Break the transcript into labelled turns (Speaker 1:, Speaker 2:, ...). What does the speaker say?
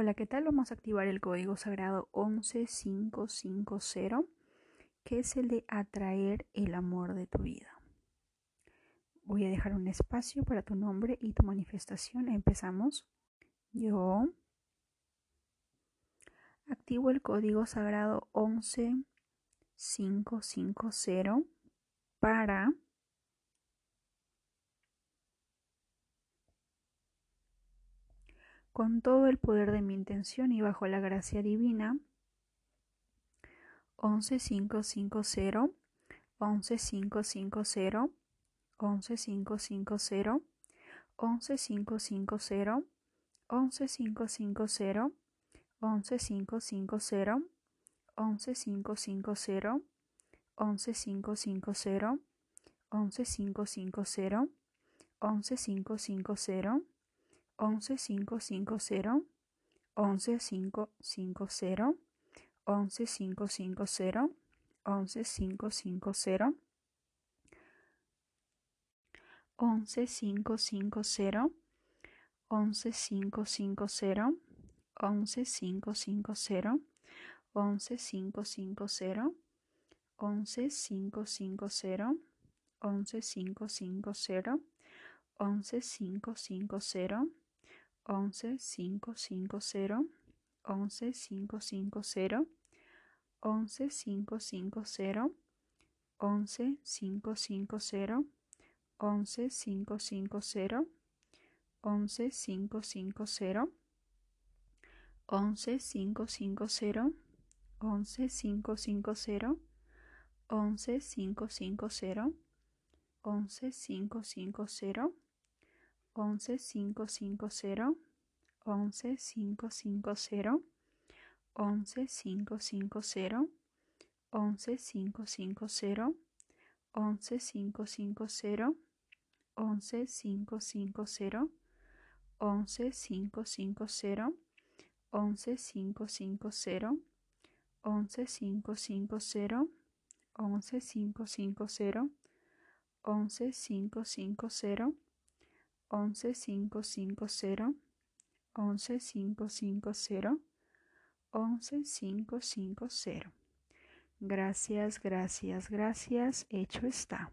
Speaker 1: Hola, ¿qué tal? Vamos a activar el código sagrado 11550, que es el de atraer el amor de tu vida. Voy a dejar un espacio para tu nombre y tu manifestación. Empezamos. Yo activo el código sagrado 11550 para con todo el poder de mi intención y bajo la gracia divina. 11550 11550 11550 11550 11550 11550 11550 11550 11550 11550 11550 11550 11550 11550 11550 11550 11550 11550 11550 11550 11550 once cinco cinco cero once cinco cinco cero once cinco cinco cero once cinco cinco cero once cinco cinco cero once cinco cinco cero once cinco cinco cero once cinco cinco cero once cinco cinco cero once cinco cinco cero 11 550 11 550 11 550 11 550 11 550 11 550 11 550 11 550 11 550 11 550 11 550 11 550 11 550 11 550 11 550 11 550 11 550 11 550 once cinco cinco cero once cinco cinco cero once cinco cinco cero Gracias, gracias, gracias. Hecho está.